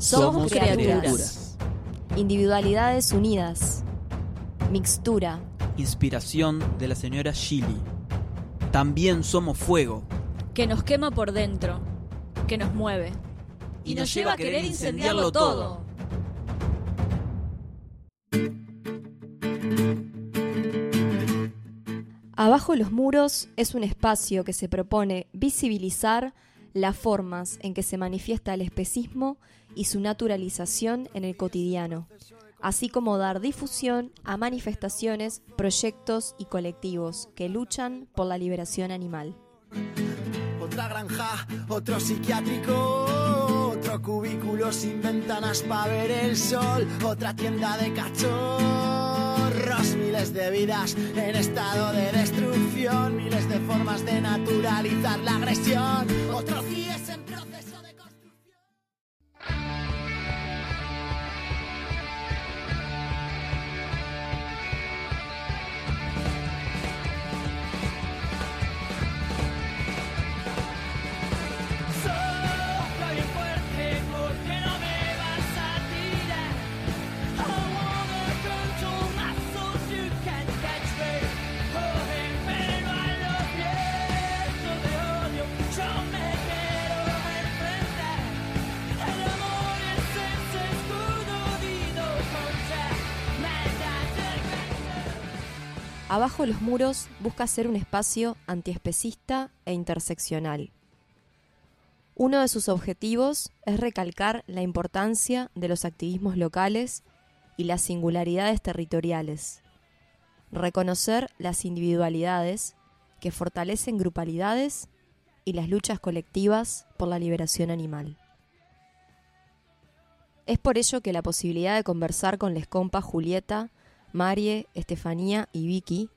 Somos criaturas. Individualidades unidas. Mixtura. Inspiración de la señora Shilly. También somos fuego. Que nos quema por dentro. Que nos mueve. Y nos lleva a querer incendiarlo todo. Abajo los muros es un espacio que se propone visibilizar las formas en que se manifiesta el especismo y su naturalización en el cotidiano, así como dar difusión a manifestaciones, proyectos y colectivos que luchan por la liberación animal. Otra granja, otro psiquiátrico, otro cubículo sin ventanas para ver el sol, otra tienda de cachorros, miles de vidas en estado de destrucción, miles de formas de naturalizar la agresión, otro CIES en proceso Abajo los muros busca ser un espacio antiespecista e interseccional. Uno de sus objetivos es recalcar la importancia de los activismos locales y las singularidades territoriales, reconocer las individualidades que fortalecen grupalidades y las luchas colectivas por la liberación animal. Es por ello que la posibilidad de conversar con les compas Julieta, Marie, Estefanía y Vicky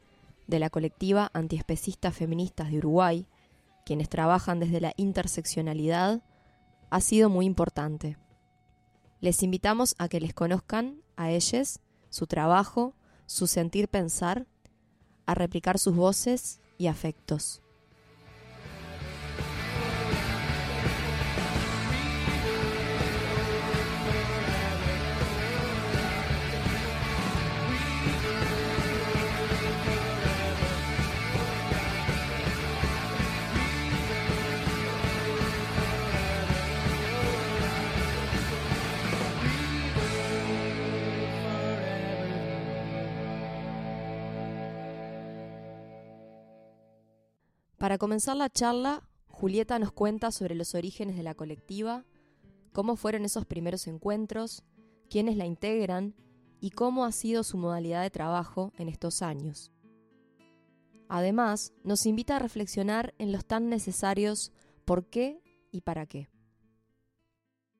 de la colectiva Antiespecistas Feministas de Uruguay, quienes trabajan desde la interseccionalidad, ha sido muy importante. Les invitamos a que les conozcan a ellas, su trabajo, su sentir pensar, a replicar sus voces y afectos. Para comenzar la charla, Julieta nos cuenta sobre los orígenes de la colectiva, cómo fueron esos primeros encuentros, quiénes la integran y cómo ha sido su modalidad de trabajo en estos años. Además, nos invita a reflexionar en los tan necesarios por qué y para qué.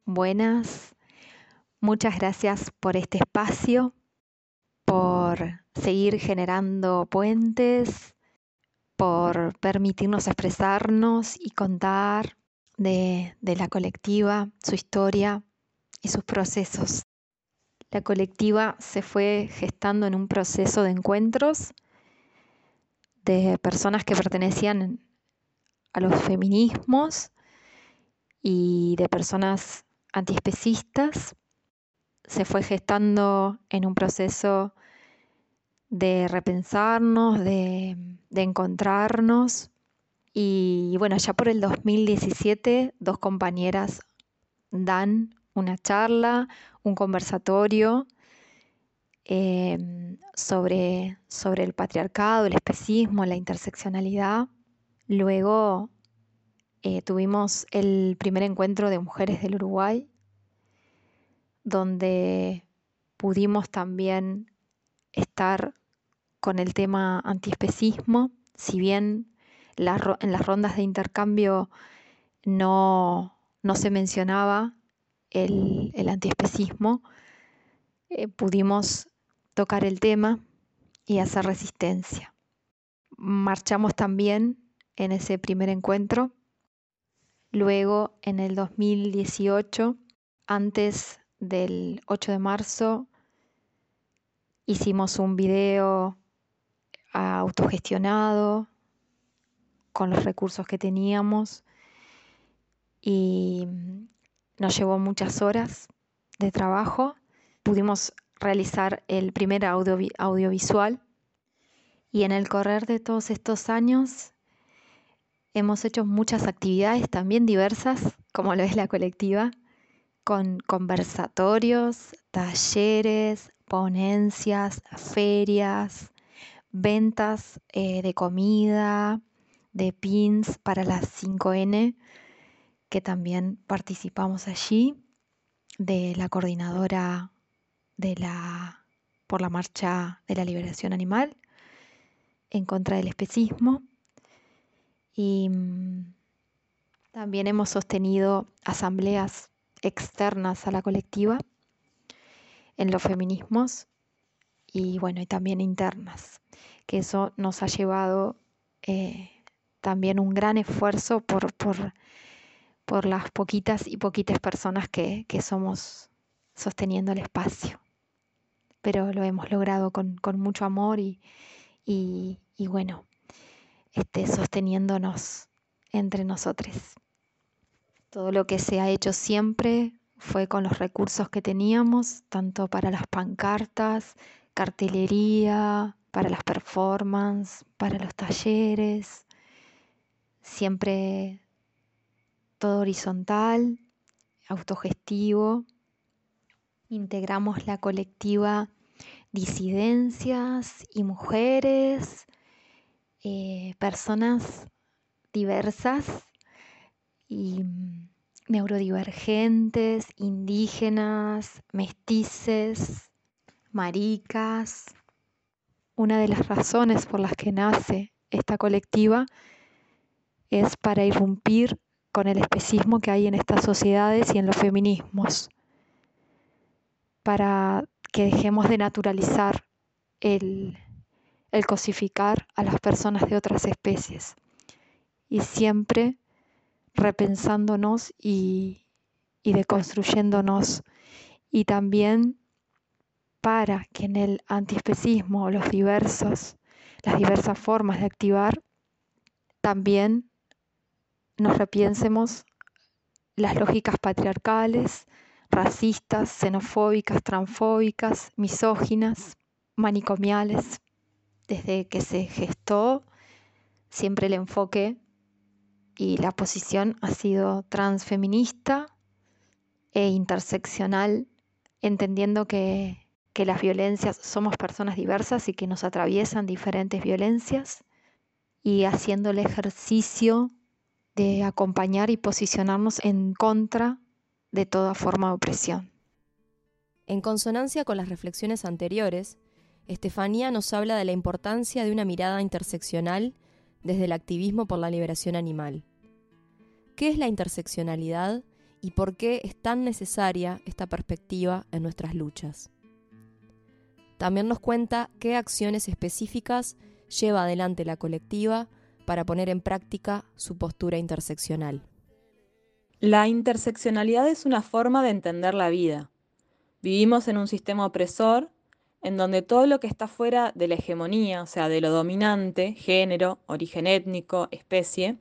Buenas, muchas gracias por este espacio, por seguir generando puentes, por permitirnos expresarnos y contar de, la colectiva, su historia y sus procesos. La colectiva se fue gestando en un proceso de encuentros de personas que pertenecían a los feminismos y de personas antiespecistas. Se fue gestando en un proceso de repensarnos, de, de encontrarnos. Y bueno, ya por el 2017, dos compañeras dan una charla, un conversatorio eh, sobre, sobre el patriarcado, el especismo, la interseccionalidad. Luego eh, tuvimos el primer encuentro de mujeres del Uruguay, donde pudimos también estar con el tema antiespecismo, si bien en las rondas de intercambio no, no se mencionaba el, el antiespecismo, eh, pudimos tocar el tema y hacer resistencia. Marchamos también en ese primer encuentro. Luego, en el 2018, antes del 8 de marzo, hicimos un video autogestionado con los recursos que teníamos y nos llevó muchas horas de trabajo. Pudimos realizar el primer audio, audiovisual y en el correr de todos estos años hemos hecho muchas actividades también diversas, como lo es la colectiva, con conversatorios, talleres, ponencias, ferias, ventas eh, de comida, de pins para las 5N, que también participamos allí, de la coordinadora de la, por la marcha de la liberación animal en contra del especismo. Y mm, también hemos sostenido asambleas externas a la colectiva en los feminismos y bueno, y también internas, que eso nos ha llevado eh, también un gran esfuerzo por, por, por, las poquitas y poquitas personas que, que, somos sosteniendo el espacio. Pero lo hemos logrado con, con mucho amor y, y, bueno, este, sosteniéndonos entre nosotros. Todo lo que se ha hecho siempre fue con los recursos que teníamos, tanto para las pancartas, cartelería, para las performances, para los talleres, siempre todo horizontal, autogestivo. Integramos la colectiva disidencias y mujeres, eh, personas diversas y mm, neurodivergentes, indígenas, mestices, maricas. Una de las razones por las que nace esta colectiva es para irrumpir con el especismo que hay en estas sociedades y en los feminismos, para que dejemos de naturalizar el, el cosificar a las personas de otras especies y siempre repensándonos y, y deconstruyéndonos y también para que en el antiespecismo los diversos, las diversas formas de activar, también nos repiensemos las lógicas patriarcales, racistas, xenofóbicas, transfóbicas, misóginas, manicomiales. Desde que se gestó, siempre el enfoque y la posición ha sido transfeminista e interseccional, entendiendo que, que las violencias somos personas diversas y que nos atraviesan diferentes violencias y haciendo el ejercicio de acompañar y posicionarnos en contra de toda forma de opresión. En consonancia con las reflexiones anteriores, Estefanía nos habla de la importancia de una mirada interseccional desde el activismo por la liberación animal. ¿Qué es la interseccionalidad y por qué es tan necesaria esta perspectiva en nuestras luchas? También nos cuenta qué acciones específicas lleva adelante la colectiva para poner en práctica su postura interseccional. La interseccionalidad es una forma de entender la vida. Vivimos en un sistema opresor en donde todo lo que está fuera de la hegemonía, o sea, de lo dominante, género, origen étnico, especie,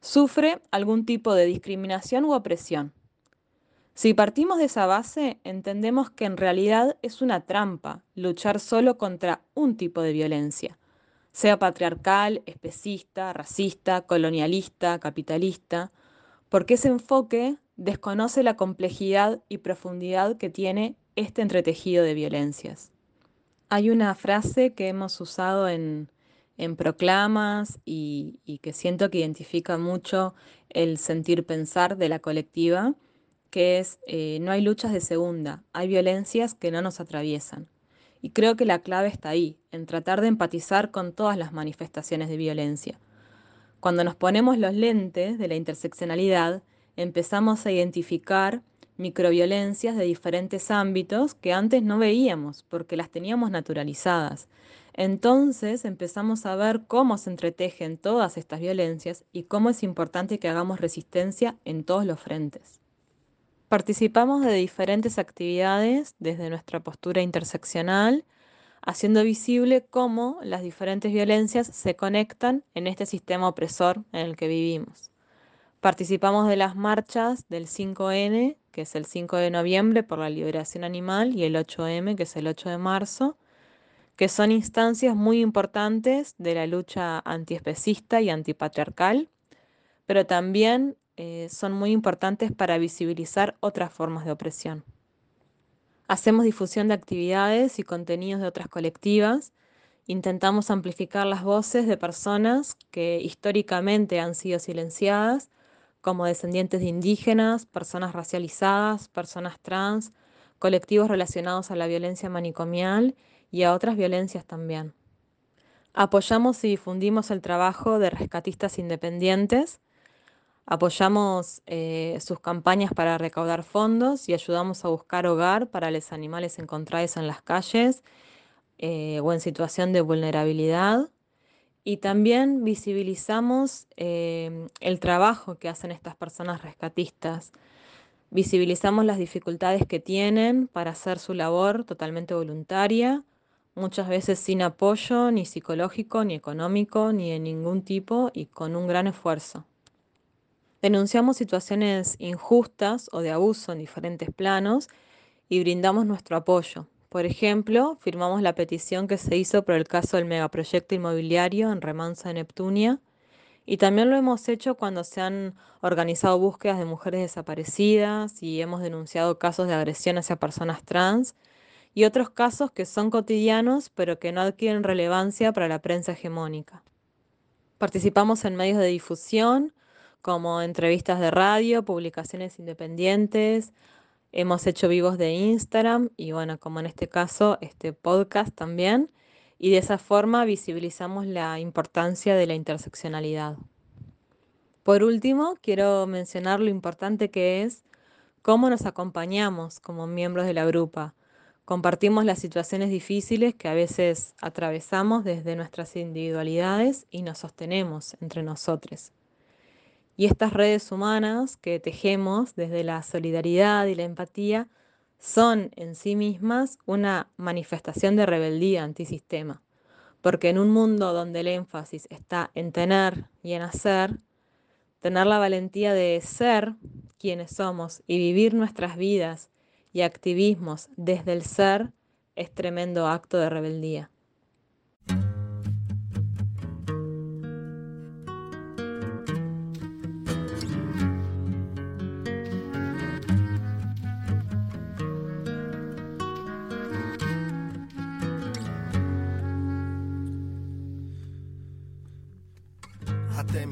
sufre algún tipo de discriminación u opresión. Si partimos de esa base, entendemos que en realidad es una trampa luchar solo contra un tipo de violencia, sea patriarcal, especista, racista, colonialista, capitalista, porque ese enfoque desconoce la complejidad y profundidad que tiene este entretejido de violencias. Hay una frase que hemos usado en, proclamas y, que siento que identifica mucho el sentir pensar de la colectiva, que es eh, no hay luchas de segunda, hay violencias que no nos atraviesan. Y creo que la clave está ahí, en tratar de empatizar con todas las manifestaciones de violencia. Cuando nos ponemos los lentes de la interseccionalidad, empezamos a identificar microviolencias de diferentes ámbitos que antes no veíamos porque las teníamos naturalizadas. Entonces empezamos a ver cómo se entretejen todas estas violencias y cómo es importante que hagamos resistencia en todos los frentes. Participamos de diferentes actividades desde nuestra postura interseccional, haciendo visible cómo las diferentes violencias se conectan en este sistema opresor en el que vivimos. Participamos de las marchas del 5N que es el 5 de noviembre por la liberación animal, y el 8M, que es el 8 de marzo, que son instancias muy importantes de la lucha antiespecista y antipatriarcal, pero también eh, son muy importantes para visibilizar otras formas de opresión. Hacemos difusión de actividades y contenidos de otras colectivas, intentamos amplificar las voces de personas que históricamente han sido silenciadas, como descendientes de indígenas, personas racializadas, personas trans, colectivos relacionados a la violencia manicomial y a otras violencias también. Apoyamos y difundimos el trabajo de rescatistas independientes, apoyamos eh, sus campañas para recaudar fondos y ayudamos a buscar hogar para los animales encontrados en las calles eh, o en situación de vulnerabilidad. Y también visibilizamos eh, el trabajo que hacen estas personas rescatistas. Visibilizamos las dificultades que tienen para hacer su labor totalmente voluntaria, muchas veces sin apoyo ni psicológico, ni económico, ni de ningún tipo y con un gran esfuerzo. Denunciamos situaciones injustas o de abuso en diferentes planos y brindamos nuestro apoyo. Por ejemplo, firmamos la petición que se hizo por el caso del megaproyecto inmobiliario en Remansa de Neptunia y también lo hemos hecho cuando se han organizado búsquedas de mujeres desaparecidas y hemos denunciado casos de agresión hacia personas trans y otros casos que son cotidianos pero que no adquieren relevancia para la prensa hegemónica. Participamos en medios de difusión como entrevistas de radio, publicaciones independientes, Hemos hecho vivos de Instagram y bueno, como en este caso, este podcast también. Y de esa forma visibilizamos la importancia de la interseccionalidad. Por último, quiero mencionar lo importante que es cómo nos acompañamos como miembros de la grupa. Compartimos las situaciones difíciles que a veces atravesamos desde nuestras individualidades y nos sostenemos entre nosotros. Y estas redes humanas que tejemos desde la solidaridad y la empatía son en sí mismas una manifestación de rebeldía antisistema, porque en un mundo donde el énfasis está en tener y en hacer, tener la valentía de ser quienes somos y vivir nuestras vidas y activismos desde el ser es tremendo acto de rebeldía.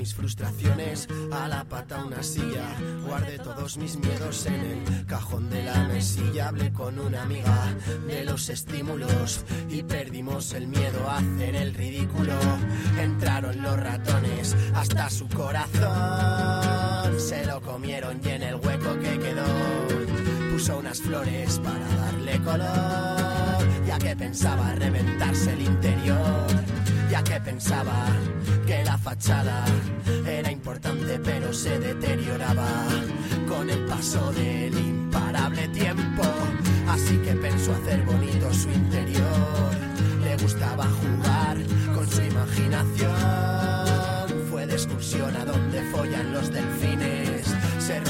Mis frustraciones a la pata una silla. Guardé todos mis miedos en el cajón de la mesilla. Hablé con una amiga de los estímulos y perdimos el miedo a hacer el ridículo. Entraron los ratones hasta su corazón. Se lo comieron y en el hueco que quedó puso unas flores para darle color. Ya que pensaba reventarse el interior ya que pensaba que la fachada era importante pero se deterioraba con el paso del imparable tiempo. Así que pensó hacer bonito su interior. Le gustaba jugar con su imaginación. Fue de excursión a donde follan los delfines. Se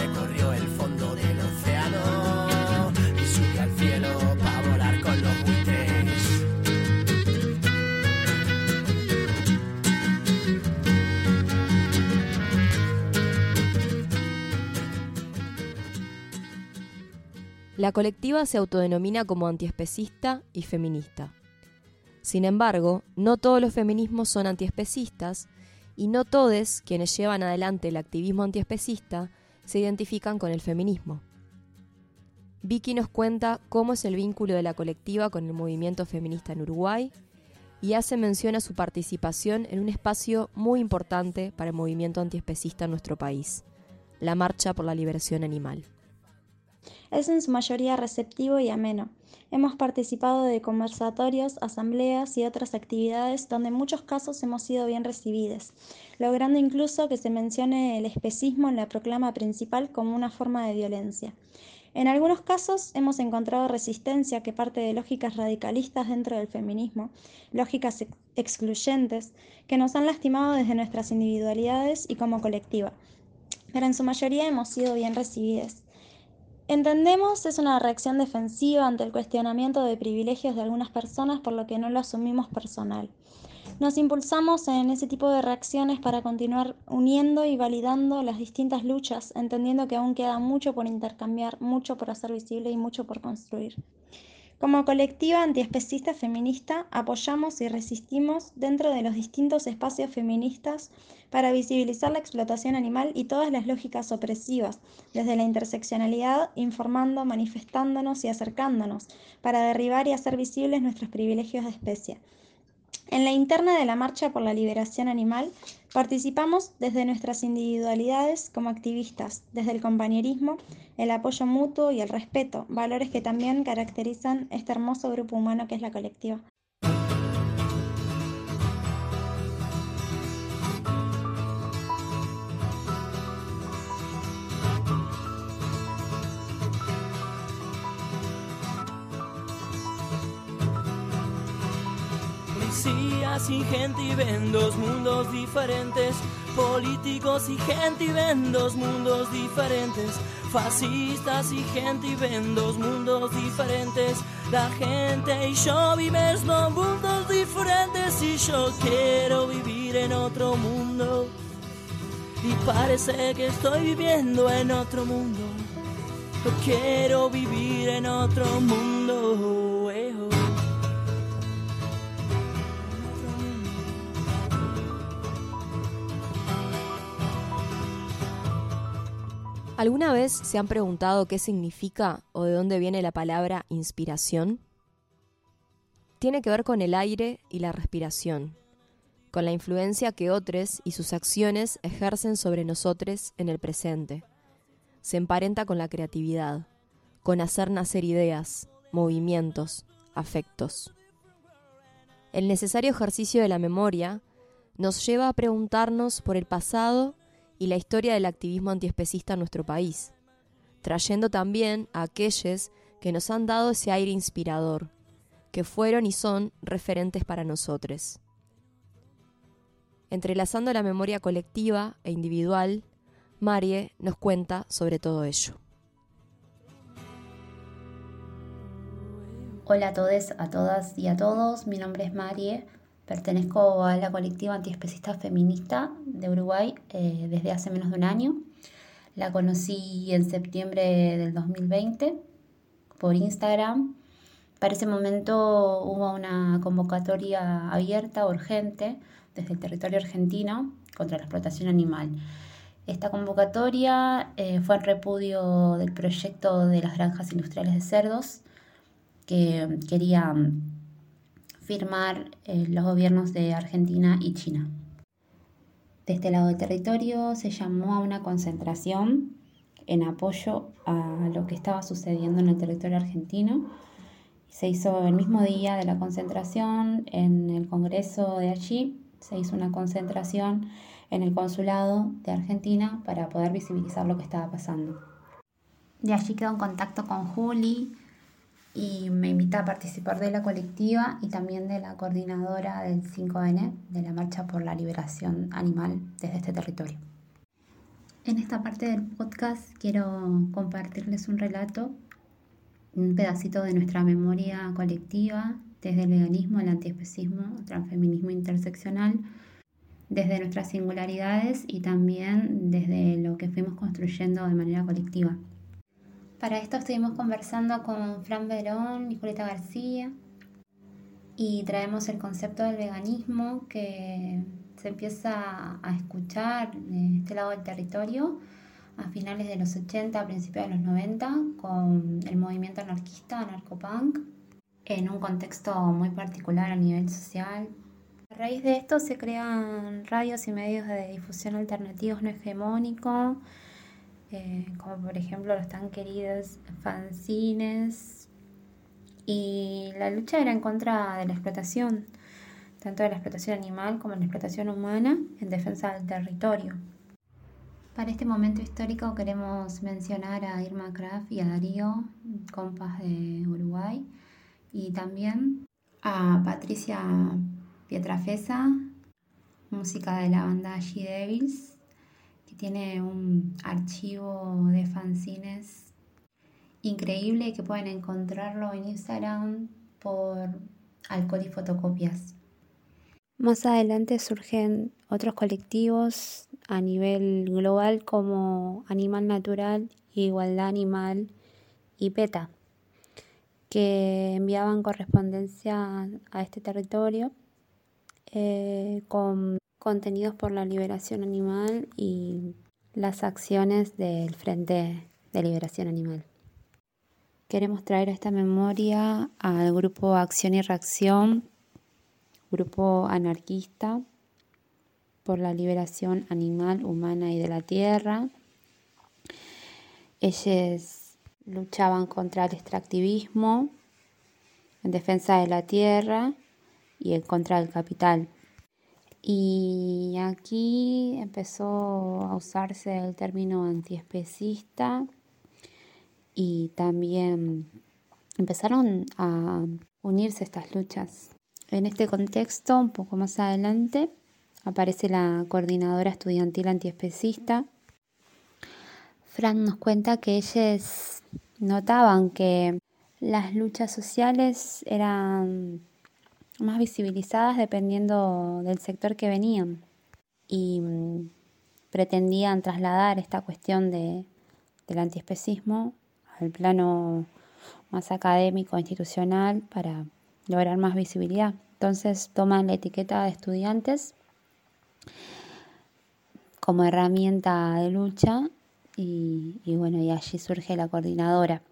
La colectiva se autodenomina como antiespecista y feminista. Sin embargo, no todos los feminismos son antiespecistas y no todos quienes llevan adelante el activismo antiespecista se identifican con el feminismo. Vicky nos cuenta cómo es el vínculo de la colectiva con el movimiento feminista en Uruguay y hace mención a su participación en un espacio muy importante para el movimiento antiespecista en nuestro país, la Marcha por la Liberación Animal. Es en su mayoría receptivo y ameno. Hemos participado de conversatorios, asambleas y otras actividades donde en muchos casos hemos sido bien recibidos, logrando incluso que se mencione el especismo en la proclama principal como una forma de violencia. En algunos casos hemos encontrado resistencia que parte de lógicas radicalistas dentro del feminismo, lógicas ex excluyentes, que nos han lastimado desde nuestras individualidades y como colectiva. Pero en su mayoría hemos sido bien recibidos. Entendemos es una reacción defensiva ante el cuestionamiento de privilegios de algunas personas por lo que no lo asumimos personal. Nos impulsamos en ese tipo de reacciones para continuar uniendo y validando las distintas luchas, entendiendo que aún queda mucho por intercambiar, mucho por hacer visible y mucho por construir. Como colectiva antiespecista feminista, apoyamos y resistimos dentro de los distintos espacios feministas para visibilizar la explotación animal y todas las lógicas opresivas, desde la interseccionalidad, informando, manifestándonos y acercándonos, para derribar y hacer visibles nuestros privilegios de especie. En la interna de la Marcha por la Liberación Animal participamos desde nuestras individualidades como activistas, desde el compañerismo, el apoyo mutuo y el respeto, valores que también caracterizan este hermoso grupo humano que es la colectiva. Policías y gente y ven dos mundos diferentes. Políticos y gente y ven dos mundos diferentes. Fascistas y gente y ven dos mundos diferentes. La gente y yo vives dos mundos diferentes y yo quiero vivir en otro mundo. Y parece que estoy viviendo en otro mundo. Yo quiero vivir en otro mundo. ¿Alguna vez se han preguntado qué significa o de dónde viene la palabra inspiración? Tiene que ver con el aire y la respiración, con la influencia que otros y sus acciones ejercen sobre nosotros en el presente. Se emparenta con la creatividad, con hacer nacer ideas, movimientos, afectos. El necesario ejercicio de la memoria nos lleva a preguntarnos por el pasado y la historia del activismo antiespecista en nuestro país, trayendo también a aquellos que nos han dado ese aire inspirador, que fueron y son referentes para nosotros. Entrelazando la memoria colectiva e individual, Marie nos cuenta sobre todo ello. Hola a todos, a todas y a todos. Mi nombre es Marie. Pertenezco a la colectiva antiespecista feminista de Uruguay eh, desde hace menos de un año. La conocí en septiembre del 2020 por Instagram. Para ese momento hubo una convocatoria abierta, urgente, desde el territorio argentino contra la explotación animal. Esta convocatoria eh, fue en repudio del proyecto de las granjas industriales de cerdos que querían firmar eh, los gobiernos de Argentina y China. De este lado del territorio se llamó a una concentración en apoyo a lo que estaba sucediendo en el territorio argentino. Se hizo el mismo día de la concentración en el Congreso de allí, se hizo una concentración en el consulado de Argentina para poder visibilizar lo que estaba pasando. De allí quedó en contacto con Juli, y me invita a participar de la colectiva y también de la coordinadora del 5N, de la Marcha por la Liberación Animal desde este territorio. En esta parte del podcast quiero compartirles un relato, un pedacito de nuestra memoria colectiva, desde el veganismo, el antiespecismo, el transfeminismo interseccional, desde nuestras singularidades y también desde lo que fuimos construyendo de manera colectiva. Para esto estuvimos conversando con Fran Verón, Nicoleta García y traemos el concepto del veganismo que se empieza a escuchar de este lado del territorio a finales de los 80, a principios de los 90 con el movimiento anarquista, anarcopunk, en un contexto muy particular a nivel social. A raíz de esto se crean radios y medios de difusión alternativos no hegemónicos eh, como por ejemplo los tan queridos fanzines. Y la lucha era en contra de la explotación, tanto de la explotación animal como de la explotación humana, en defensa del territorio. Para este momento histórico queremos mencionar a Irma Kraft y a Darío, compas de Uruguay, y también a Patricia Pietrafesa, música de la banda She Devils, que tiene un archivo de fanzines increíble que pueden encontrarlo en Instagram por alcohol y fotocopias. Más adelante surgen otros colectivos a nivel global como Animal Natural, Igualdad Animal y PETA, que enviaban correspondencia a este territorio eh, con contenidos por la liberación animal y las acciones del Frente de Liberación Animal. Queremos traer esta memoria al grupo Acción y Reacción, grupo anarquista por la liberación animal, humana y de la tierra. Ellos luchaban contra el extractivismo, en defensa de la tierra y en contra del capital. Y aquí empezó a usarse el término antiespecista y también empezaron a unirse estas luchas. En este contexto, un poco más adelante, aparece la coordinadora estudiantil antiespecista. Fran nos cuenta que ellos notaban que las luchas sociales eran más visibilizadas dependiendo del sector que venían y mm, pretendían trasladar esta cuestión de, del antiespecismo al plano más académico, institucional, para lograr más visibilidad. Entonces toman la etiqueta de estudiantes como herramienta de lucha y, y, bueno, y allí surge la coordinadora.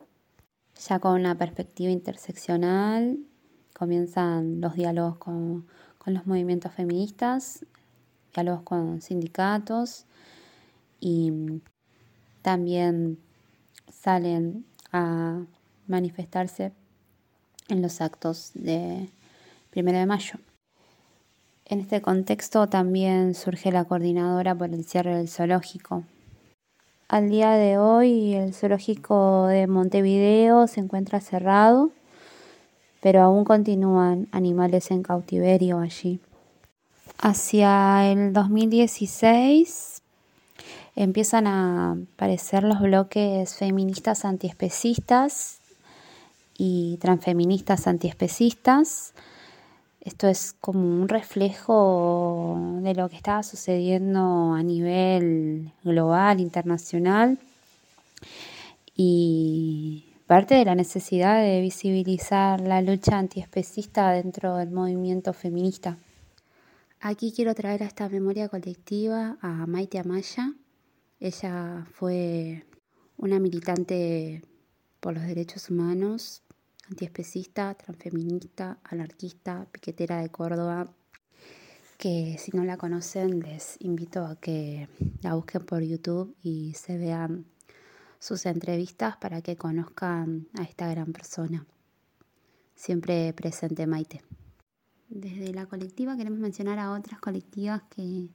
Ya con una perspectiva interseccional comienzan los diálogos con, los movimientos feministas, diálogos con sindicatos y también salen a manifestarse en los actos de primero de mayo. En este contexto también surge la coordinadora por el cierre del zoológico. Al día de hoy el zoológico de Montevideo se encuentra cerrado, pero aún continúan animales en cautiverio allí. Hacia el 2016 empiezan a aparecer los bloques feministas antiespecistas y transfeministas antiespecistas. Esto es como un reflejo de lo que estaba sucediendo a nivel global, internacional y parte de la necesidad de visibilizar la lucha antiespecista dentro del movimiento feminista. Aquí quiero traer a esta memoria colectiva a Maite Amaya, ella fue una militante por los derechos humanos, antiespecista, transfeminista, anarquista, piquetera de Córdoba, que si no la conocen les invito a que la busquen por YouTube y se vean sus entrevistas para que conozcan a esta gran persona. Siempre presente Maite. Desde la colectiva queremos mencionar a otras colectivas que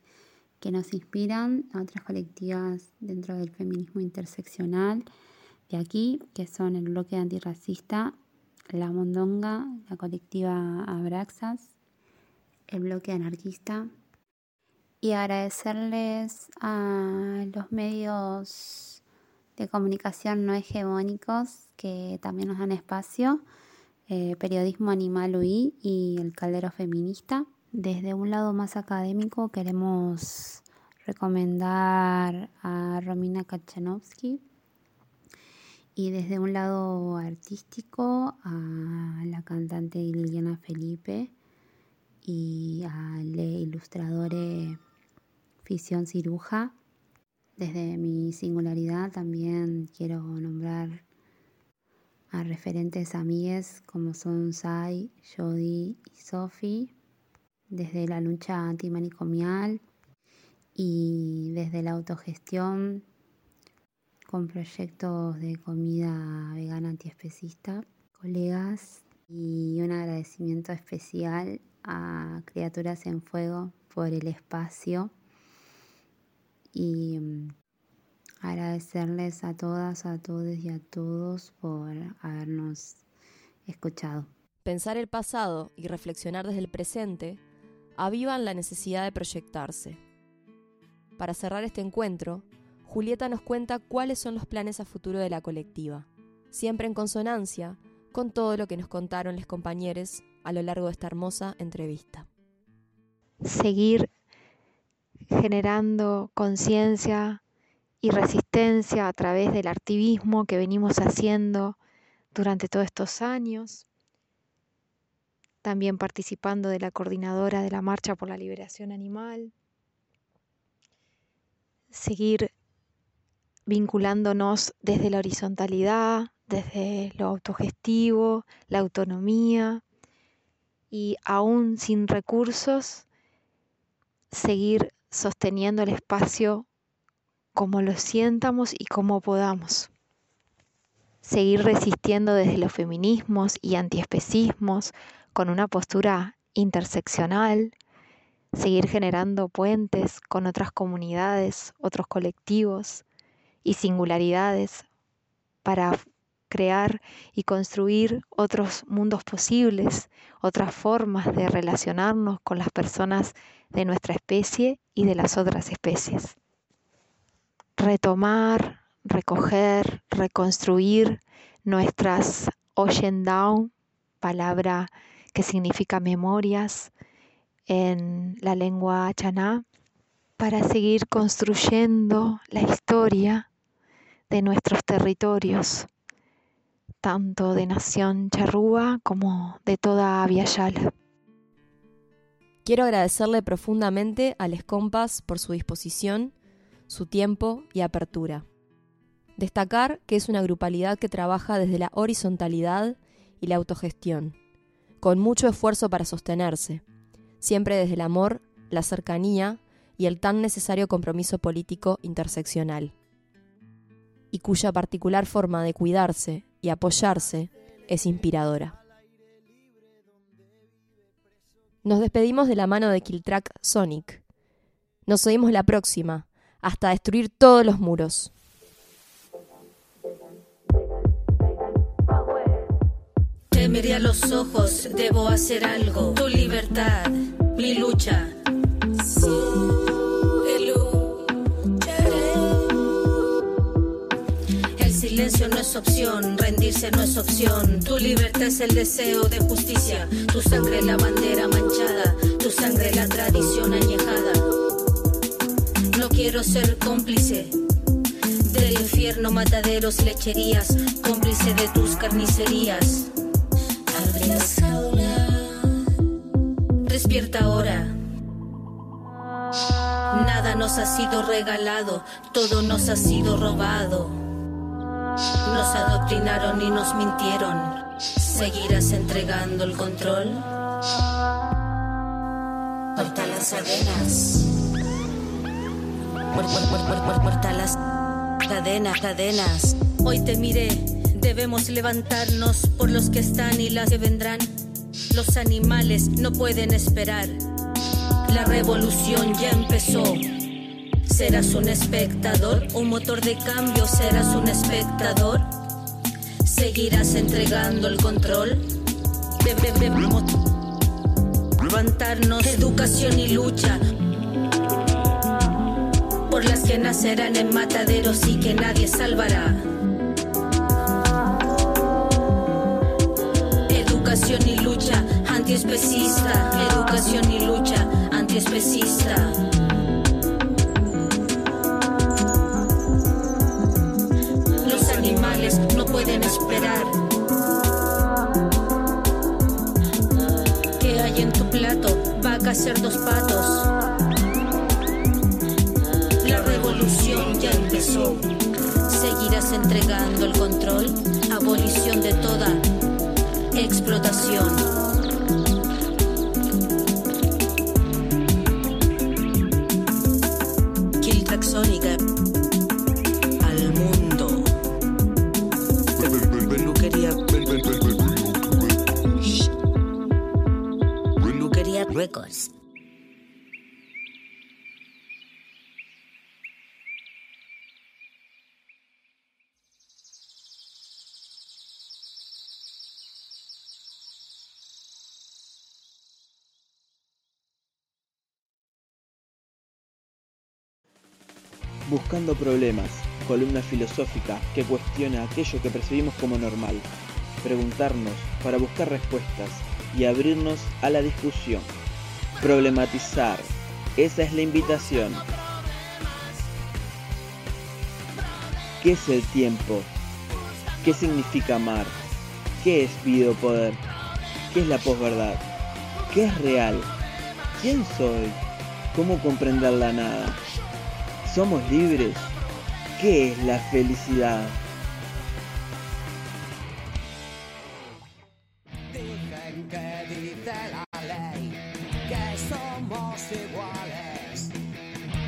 que nos inspiran a otras colectivas dentro del feminismo interseccional de aquí, que son el bloque antirracista, la Mondonga, la colectiva Abraxas, el bloque anarquista, y agradecerles a los medios de comunicación no hegemónicos que también nos dan espacio, eh, Periodismo Animal UI y el Caldero Feminista. Desde un lado más académico queremos recomendar a Romina Kachanovsky y desde un lado artístico a la cantante Liliana Felipe y a la ilustradora Fisión Ciruja. Desde mi singularidad también quiero nombrar a referentes amigues como son Sai, Jody y Sophie desde la lucha antimanicomial y desde la autogestión con proyectos de comida vegana antiespecista, colegas y un agradecimiento especial a Criaturas en Fuego por el espacio y mm, agradecerles a todas, a todos y a todos por habernos escuchado. Pensar el pasado y reflexionar desde el presente avivan la necesidad de proyectarse. Para cerrar este encuentro, Julieta nos cuenta cuáles son los planes a futuro de la colectiva. siempre en consonancia con todo lo que nos contaron los compañeros a lo largo de esta hermosa entrevista. Seguir generando conciencia y resistencia a través del activismo que venimos haciendo durante todos estos años, también participando de la coordinadora de la Marcha por la Liberación Animal, seguir vinculándonos desde la horizontalidad, desde lo autogestivo, la autonomía y aún sin recursos, seguir sosteniendo el espacio como lo sientamos y como podamos. Seguir resistiendo desde los feminismos y antiespecismos con una postura interseccional, seguir generando puentes con otras comunidades, otros colectivos y singularidades para crear y construir otros mundos posibles, otras formas de relacionarnos con las personas de nuestra especie y de las otras especies. Retomar, recoger, reconstruir nuestras Down, palabra que significa memorias en la lengua chaná, para seguir construyendo la historia de nuestros territorios, tanto de Nación Charrúa como de toda Aviala. Quiero agradecerle profundamente a Les Compas por su disposición, su tiempo y apertura. Destacar que es una grupalidad que trabaja desde la horizontalidad y la autogestión, con mucho esfuerzo para sostenerse, siempre desde el amor, la cercanía y el tan necesario compromiso político interseccional, y cuya particular forma de cuidarse y apoyarse es inspiradora. Nos despedimos de la mano de Killtrack Sonic. Nos oímos la próxima, hasta destruir todos los muros. Te a los ojos, debo hacer algo. Tu libertad, mi lucha. El silencio no es opción, rendirse no es opción. Tu libertad es el deseo de justicia. Tu sangre la bandera manchada, tu sangre la tradición añejada. No quiero ser cómplice del infierno, mataderos, lecherías, cómplice de tus carnicerías. Abre la. Despierta ahora. Nada nos ha sido regalado, todo nos ha sido robado. Nos adoctrinaron y nos mintieron. ¿Seguirás entregando el control? Muerta las cadenas. Muerta las cadenas, cadenas. Hoy te miré, debemos levantarnos por los que están y las que vendrán. Los animales no pueden esperar. La revolución ya empezó. ¿Serás un espectador? ¿Un motor de cambio? ¿Serás un espectador? ¿Seguirás entregando el control? Levantarnos, educación y lucha. Por las que nacerán en mataderos y que nadie salvará. Educación y lucha antiespecista. Educación y lucha antiespecista. Esperar. ¿Qué hay en tu plato? Vaca, cerdos, patos. La revolución ya empezó. Seguirás entregando el control. Abolición de toda explotación. Buscando problemas, columna filosófica que cuestiona aquello que percibimos como normal, preguntarnos para buscar respuestas y abrirnos a la discusión, problematizar, esa es la invitación. ¿Qué es el tiempo? ¿Qué significa amar? ¿Qué es vida o poder? ¿Qué es la posverdad? ¿Qué es real? ¿Quién soy? ¿Cómo comprender la nada? ¿Somos libres? ¿Qué es la felicidad? Dicen que dice la ley que somos iguales.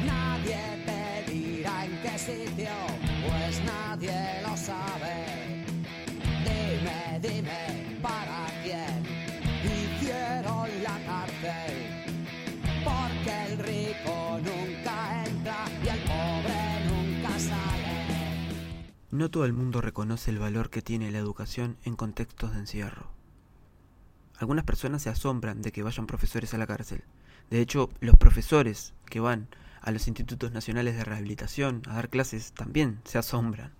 Nadie te dirá en qué sitio, pues nadie lo sabe. No todo el mundo reconoce el valor que tiene la educación en contextos de encierro. Algunas personas se asombran de que vayan profesores a la cárcel. De hecho, los profesores que van a los institutos nacionales de rehabilitación a dar clases también se asombran.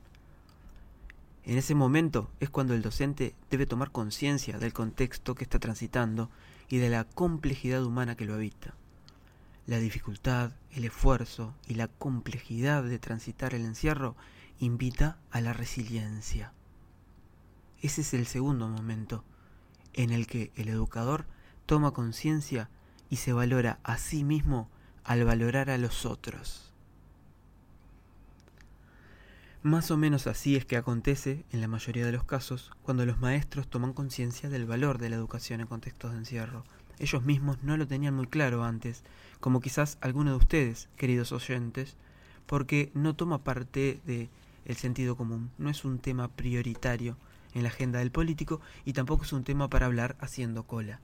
En ese momento es cuando el docente debe tomar conciencia del contexto que está transitando y de la complejidad humana que lo habita. La dificultad, el esfuerzo y la complejidad de transitar el encierro invita a la resiliencia. Ese es el segundo momento en el que el educador toma conciencia y se valora a sí mismo al valorar a los otros. Más o menos así es que acontece, en la mayoría de los casos, cuando los maestros toman conciencia del valor de la educación en contextos de encierro. Ellos mismos no lo tenían muy claro antes, como quizás alguno de ustedes, queridos oyentes, porque no toma parte de el sentido común, no es un tema prioritario en la agenda del político y tampoco es un tema para hablar haciendo cola.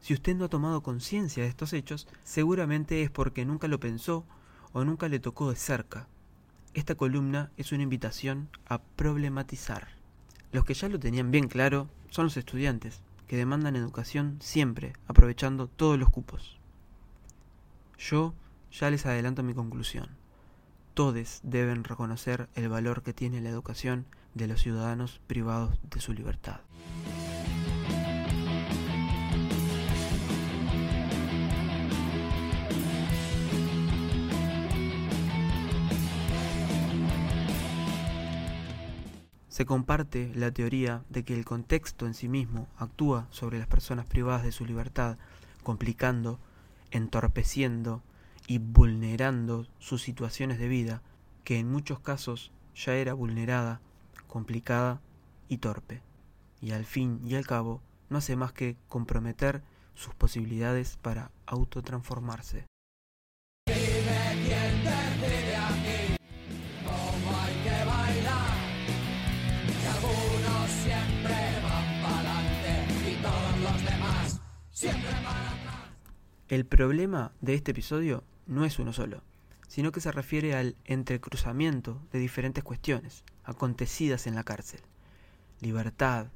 Si usted no ha tomado conciencia de estos hechos, seguramente es porque nunca lo pensó o nunca le tocó de cerca. Esta columna es una invitación a problematizar. Los que ya lo tenían bien claro son los estudiantes, que demandan educación siempre, aprovechando todos los cupos. Yo ya les adelanto mi conclusión. Todos deben reconocer el valor que tiene la educación de los ciudadanos privados de su libertad. Se comparte la teoría de que el contexto en sí mismo actúa sobre las personas privadas de su libertad, complicando, entorpeciendo y vulnerando sus situaciones de vida, que en muchos casos ya era vulnerada, complicada y torpe, y al fin y al cabo no hace más que comprometer sus posibilidades para autotransformarse. El problema de este episodio no es uno solo, sino que se refiere al entrecruzamiento de diferentes cuestiones acontecidas en la cárcel. Libertad,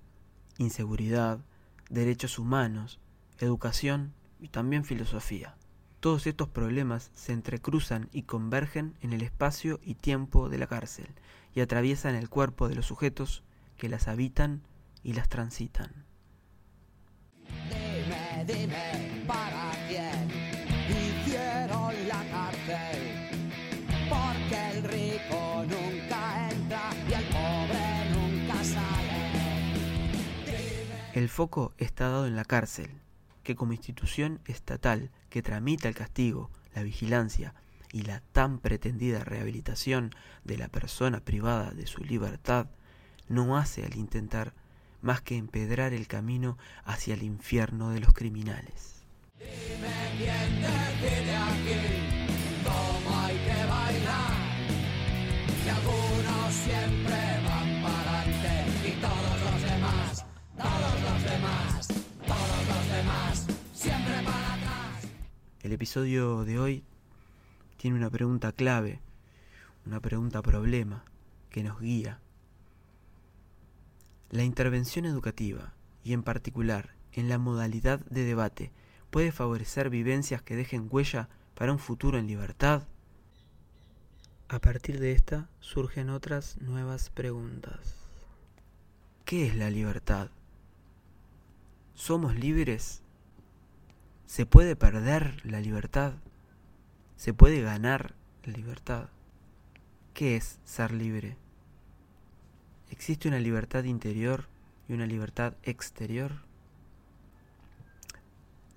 inseguridad, derechos humanos, educación y también filosofía. Todos estos problemas se entrecruzan y convergen en el espacio y tiempo de la cárcel y atraviesan el cuerpo de los sujetos que las habitan y las transitan. Dime, dime, ¿para quién foco está dado en la cárcel, que como institución estatal que tramita el castigo, la vigilancia y la tan pretendida rehabilitación de la persona privada de su libertad, no hace al intentar más que empedrar el camino hacia el infierno de los criminales. El episodio de hoy tiene una pregunta clave, una pregunta problema que nos guía. La intervención educativa, y en particular en la modalidad de debate, puede favorecer vivencias que dejen huella para un futuro en libertad. A partir de esta surgen otras nuevas preguntas. ¿Qué es la libertad? ¿Somos libres? ¿Se puede perder la libertad? ¿Se puede ganar la libertad? ¿Qué es ser libre? ¿Existe una libertad interior y una libertad exterior?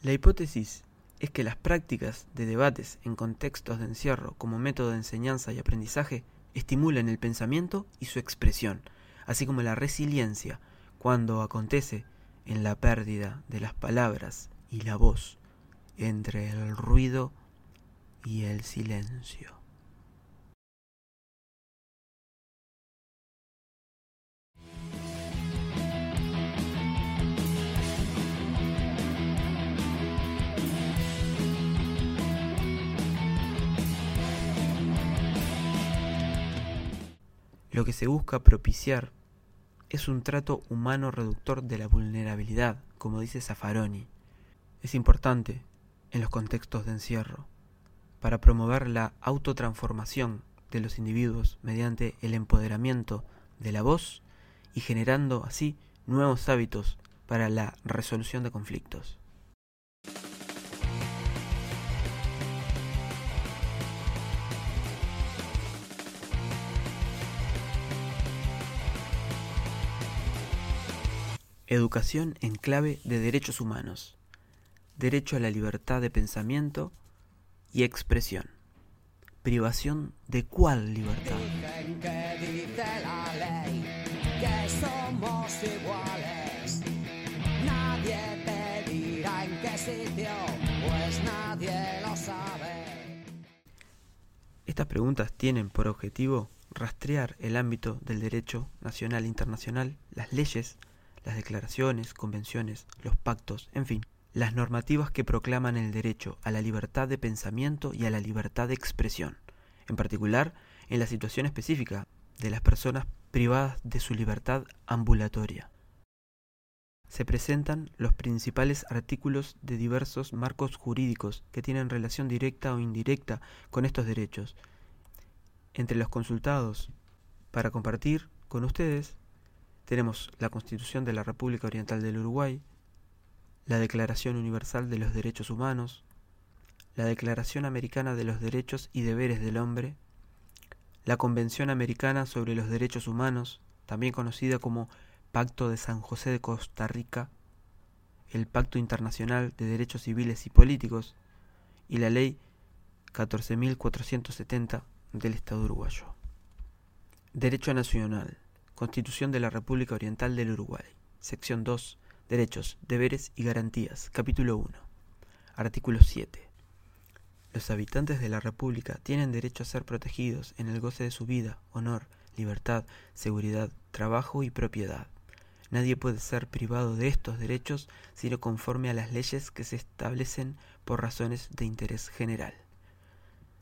La hipótesis es que las prácticas de debates en contextos de encierro como método de enseñanza y aprendizaje estimulan el pensamiento y su expresión, así como la resiliencia cuando acontece en la pérdida de las palabras y la voz entre el ruido y el silencio. Lo que se busca propiciar es un trato humano reductor de la vulnerabilidad, como dice Zaffaroni. Es importante en los contextos de encierro, para promover la autotransformación de los individuos mediante el empoderamiento de la voz y generando así nuevos hábitos para la resolución de conflictos. Educación en clave de derechos humanos. Derecho a la libertad de pensamiento y expresión. Privación de cuál libertad. Dicen que dice la ley que somos iguales. Nadie te dirá pues nadie lo sabe. Estas preguntas tienen por objetivo rastrear el ámbito del derecho nacional e internacional, las leyes, las declaraciones, convenciones, los pactos, en fin, las normativas que proclaman el derecho a la libertad de pensamiento y a la libertad de expresión, en particular en la situación específica de las personas privadas de su libertad ambulatoria. Se presentan los principales artículos de diversos marcos jurídicos que tienen relación directa o indirecta con estos derechos. Entre los consultados para compartir con ustedes tenemos la Constitución de la República Oriental del Uruguay, la Declaración Universal de los Derechos Humanos, la Declaración Americana de los Derechos y Deberes del Hombre, la Convención Americana sobre los Derechos Humanos, también conocida como Pacto de San José de Costa Rica, el Pacto Internacional de Derechos Civiles y Políticos y la Ley 14.470 del Estado uruguayo. Derecho Nacional. Constitución de la República Oriental del Uruguay. Sección 2. Derechos, deberes y garantías. Capítulo 1. Artículo 7. Los habitantes de la República tienen derecho a ser protegidos en el goce de su vida, honor, libertad, seguridad, trabajo y propiedad. Nadie puede ser privado de estos derechos sino conforme a las leyes que se establecen por razones de interés general.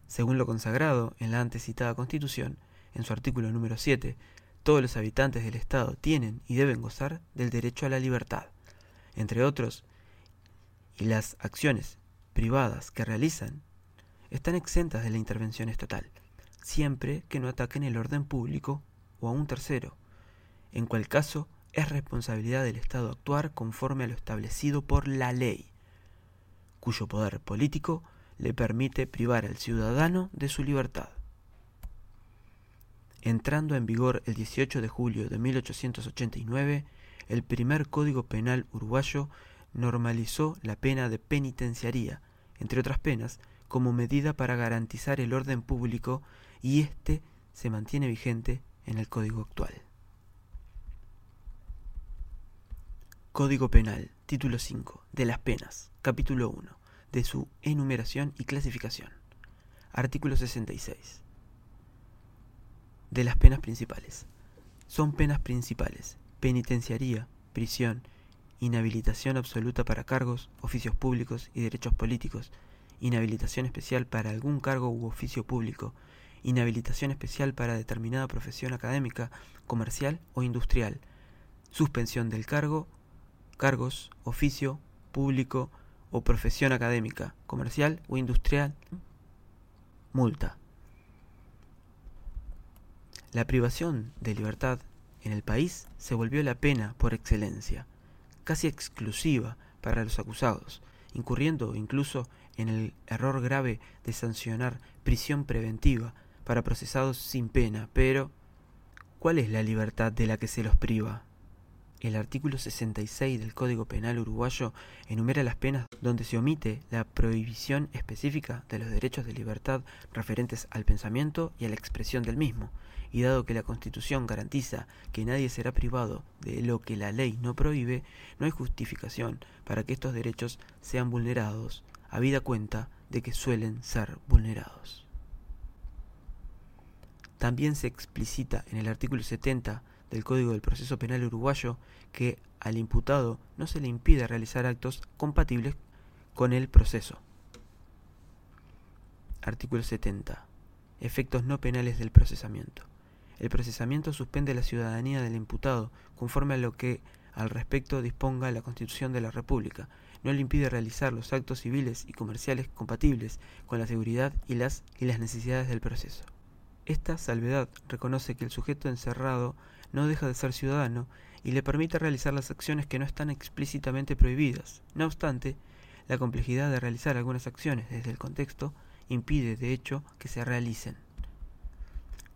Según lo consagrado en la antecitada Constitución, en su artículo número 7, todos los habitantes del Estado tienen y deben gozar del derecho a la libertad, entre otros, y las acciones privadas que realizan están exentas de la intervención estatal, siempre que no ataquen el orden público o a un tercero, en cual caso es responsabilidad del Estado actuar conforme a lo establecido por la ley, cuyo poder político le permite privar al ciudadano de su libertad. Entrando en vigor el 18 de julio de 1889, el primer Código Penal uruguayo normalizó la pena de penitenciaría, entre otras penas, como medida para garantizar el orden público y éste se mantiene vigente en el Código actual. Código Penal, título 5, de las penas, capítulo 1, de su enumeración y clasificación. Artículo 66 de las penas principales. Son penas principales, penitenciaría, prisión, inhabilitación absoluta para cargos, oficios públicos y derechos políticos, inhabilitación especial para algún cargo u oficio público, inhabilitación especial para determinada profesión académica, comercial o industrial, suspensión del cargo, cargos, oficio, público o profesión académica, comercial o industrial, multa. La privación de libertad en el país se volvió la pena por excelencia, casi exclusiva para los acusados, incurriendo incluso en el error grave de sancionar prisión preventiva para procesados sin pena, pero ¿cuál es la libertad de la que se los priva? El artículo 66 del Código Penal uruguayo enumera las penas donde se omite la prohibición específica de los derechos de libertad referentes al pensamiento y a la expresión del mismo, y dado que la Constitución garantiza que nadie será privado de lo que la ley no prohíbe, no hay justificación para que estos derechos sean vulnerados, habida cuenta de que suelen ser vulnerados. También se explicita en el artículo 70 del Código del Proceso Penal uruguayo que al imputado no se le impide realizar actos compatibles con el proceso. Artículo 70. Efectos no penales del procesamiento. El procesamiento suspende la ciudadanía del imputado conforme a lo que al respecto disponga la Constitución de la República. No le impide realizar los actos civiles y comerciales compatibles con la seguridad y las, y las necesidades del proceso. Esta salvedad reconoce que el sujeto encerrado no deja de ser ciudadano y le permite realizar las acciones que no están explícitamente prohibidas. No obstante, la complejidad de realizar algunas acciones desde el contexto impide, de hecho, que se realicen.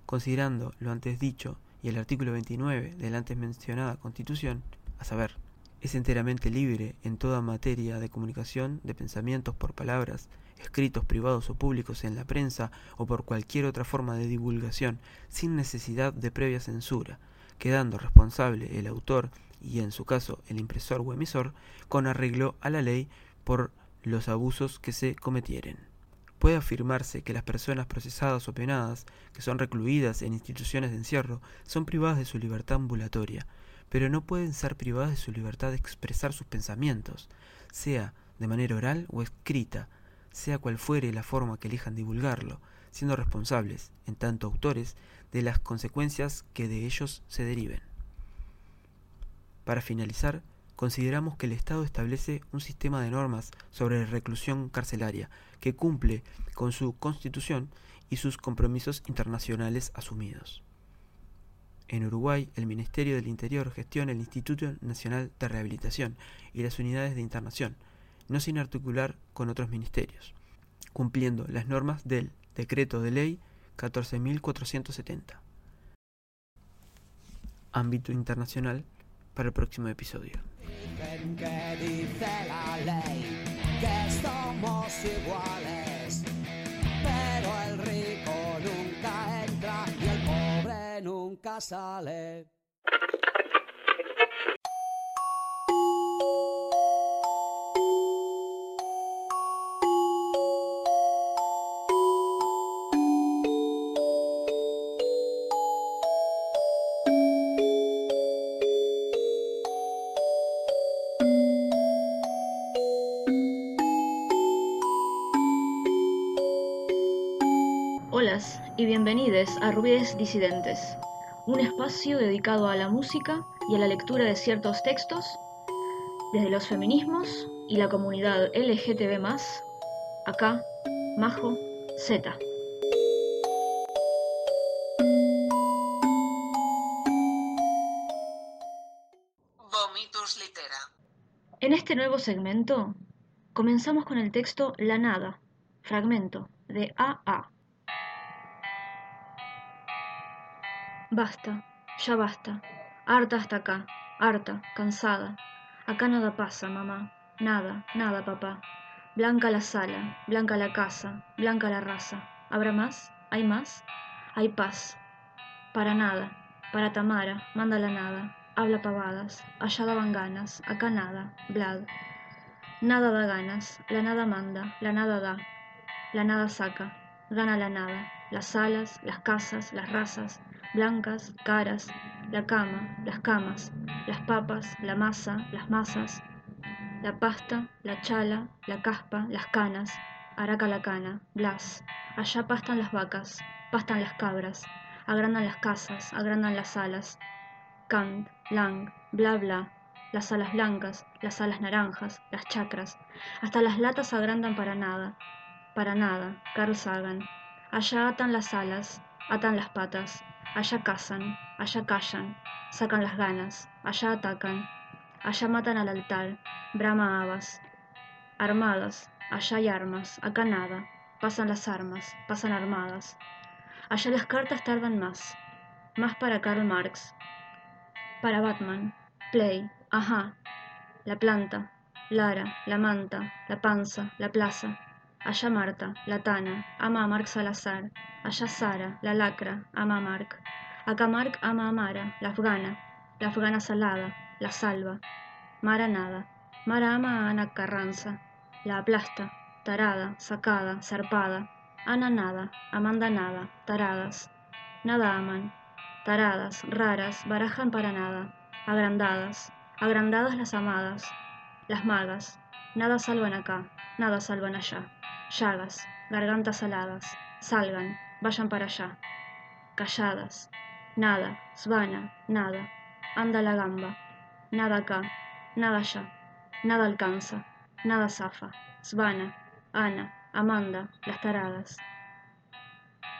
Considerando lo antes dicho y el artículo 29 de la antes mencionada Constitución, a saber, es enteramente libre en toda materia de comunicación de pensamientos por palabras, escritos privados o públicos en la prensa o por cualquier otra forma de divulgación, sin necesidad de previa censura, quedando responsable el autor y en su caso el impresor o emisor con arreglo a la ley por los abusos que se cometieren. Puede afirmarse que las personas procesadas o penadas, que son recluidas en instituciones de encierro, son privadas de su libertad ambulatoria, pero no pueden ser privadas de su libertad de expresar sus pensamientos, sea de manera oral o escrita, sea cual fuere la forma que elijan divulgarlo, siendo responsables, en tanto autores, de las consecuencias que de ellos se deriven. Para finalizar, consideramos que el Estado establece un sistema de normas sobre reclusión carcelaria que cumple con su constitución y sus compromisos internacionales asumidos. En Uruguay, el Ministerio del Interior gestiona el Instituto Nacional de Rehabilitación y las unidades de internación, no sin articular con otros ministerios, cumpliendo las normas del Decreto de Ley 14.470. Ámbito internacional para el próximo episodio. Que dice la ley que somos iguales, pero el rico nunca entra y el pobre nunca sale. Bienvenidos a Ruides Disidentes, un espacio dedicado a la música y a la lectura de ciertos textos desde los feminismos y la comunidad LGTB+, acá, Majo, Z. Vomitus litera. En este nuevo segmento, comenzamos con el texto La Nada, fragmento de AA. Basta, ya basta. Harta hasta acá, harta, cansada. Acá nada pasa, mamá. Nada, nada, papá. Blanca la sala, blanca la casa, blanca la raza. ¿Habrá más? ¿Hay más? Hay paz. Para nada. Para Tamara, manda la nada. Habla pavadas. Allá daban ganas, acá nada. Vlad. Nada da ganas, la nada manda, la nada da. La nada saca, gana la nada. Las alas, las casas, las razas, blancas, caras, la cama, las camas, las papas, la masa, las masas, la pasta, la chala, la caspa, las canas, araca la cana, blas. Allá pastan las vacas, pastan las cabras, agrandan las casas, agrandan las alas. Kant, Lang, bla bla, las alas blancas, las alas naranjas, las chacras, hasta las latas agrandan para nada, para nada, Carl Sagan. Allá atan las alas, atan las patas, allá cazan, allá callan, sacan las ganas, allá atacan, allá matan al altar, brama habas, armadas, allá hay armas, acá nada, pasan las armas, pasan armadas, allá las cartas tardan más, más para Karl Marx, para Batman, Play, ajá, la planta, Lara, la manta, la panza, la plaza, allá Marta, la Tana, ama a Marc Salazar, allá Sara, la lacra, ama a Marc, acá Marc ama a Mara, la afgana, la afgana salada, la salva, Mara nada, Mara ama a Ana Carranza, la aplasta, tarada, sacada, zarpada, Ana nada, Amanda nada, taradas, nada aman, taradas, raras, barajan para nada, agrandadas, agrandadas las amadas, las magas, nada salvan acá, nada salvan allá, llagas, gargantas aladas, salgan, vayan para allá, calladas, nada, svana, nada, anda la gamba, nada acá, nada allá, nada alcanza, nada zafa, svana, Ana, Amanda, las taradas.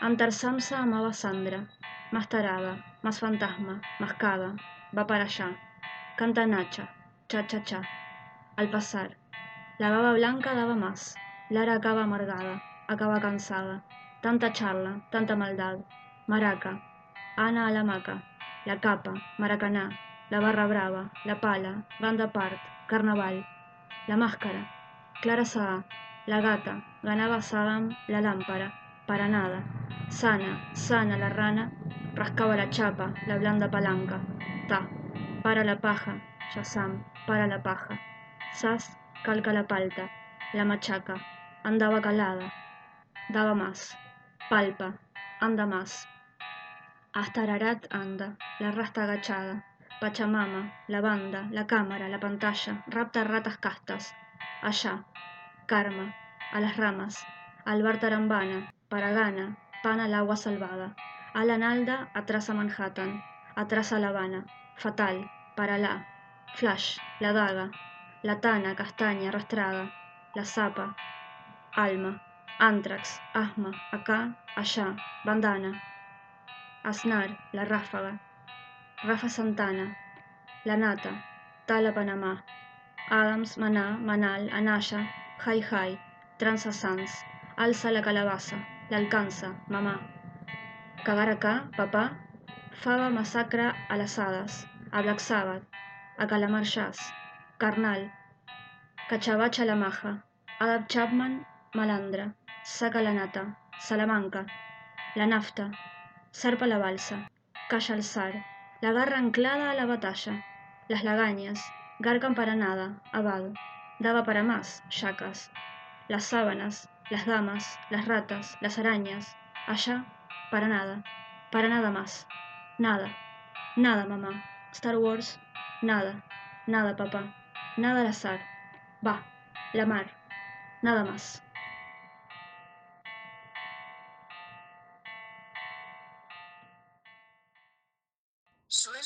Antar Samsa amaba a Sandra, más tarada, más fantasma, mascada, va para allá, canta Nacha, cha cha cha, al pasar. La baba blanca daba más, Lara acaba amargada, acaba cansada, tanta charla, tanta maldad, maraca, Ana a la maca, la capa, maracaná, la barra brava, la pala, banda part, carnaval, la máscara, Clara Saa, la gata, ganaba Saddam, la lámpara, para nada, sana, sana la rana, rascaba la chapa, la blanda palanca, ta, para la paja, Yazam, para la paja, sas, calca la palta, la machaca, andaba calada, daba más, palpa, anda más, hasta Ararat anda, la rasta agachada, Pachamama, la banda, la cámara, la pantalla, rapta ratas castas, allá, karma, a las ramas, al bar tarambana, paragana, pan al agua salvada, a la nalda, atrás a Manhattan, atrás a La Habana, fatal, para la, flash, la daga, la tana, castaña, arrastrada, la zapa, alma, antrax, asma, acá, allá, bandana, Aznar, la ráfaga, Rafa Santana, La Nata, Tala Panamá, Adams, Maná, Manal, Anaya, Jai Jai, Tranza Sans, Alza la calabaza, la alcanza, mamá. Cagar acá, papá, Faba masacra a las hadas, a Black Sabbath, a Calamar Jazz, Carnal, Cachabacha la maja, Adab Chapman, Malandra, Saca la nata, Salamanca, La nafta, Zarpa la balsa, Calla al zar, la garra anclada a la batalla, las lagañas, garcan para nada, abad, daba para más, yacas, las sábanas, las damas, las ratas, las arañas, allá, para nada, para nada más, nada, nada mamá, Star Wars, nada, nada papá, nada al azar, va, la mar, nada más. Suena.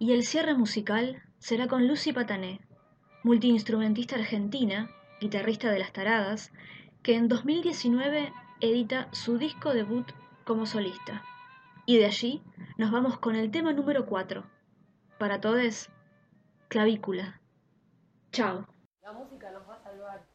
Y el cierre musical será con Lucy Patané, multiinstrumentista argentina, guitarrista de las taradas, que en 2019 edita su disco debut como solista. Y de allí nos vamos con el tema número 4. Para todos, clavícula. Chao. La música nos va a salvar.